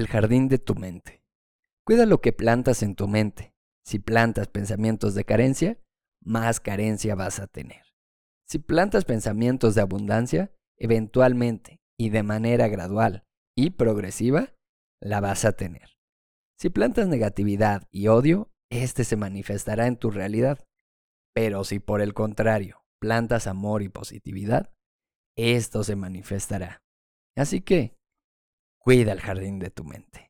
el jardín de tu mente. Cuida lo que plantas en tu mente. Si plantas pensamientos de carencia, más carencia vas a tener. Si plantas pensamientos de abundancia, eventualmente y de manera gradual y progresiva, la vas a tener. Si plantas negatividad y odio, este se manifestará en tu realidad. Pero si por el contrario plantas amor y positividad, esto se manifestará. Así que, cuida el jardín de tu mente.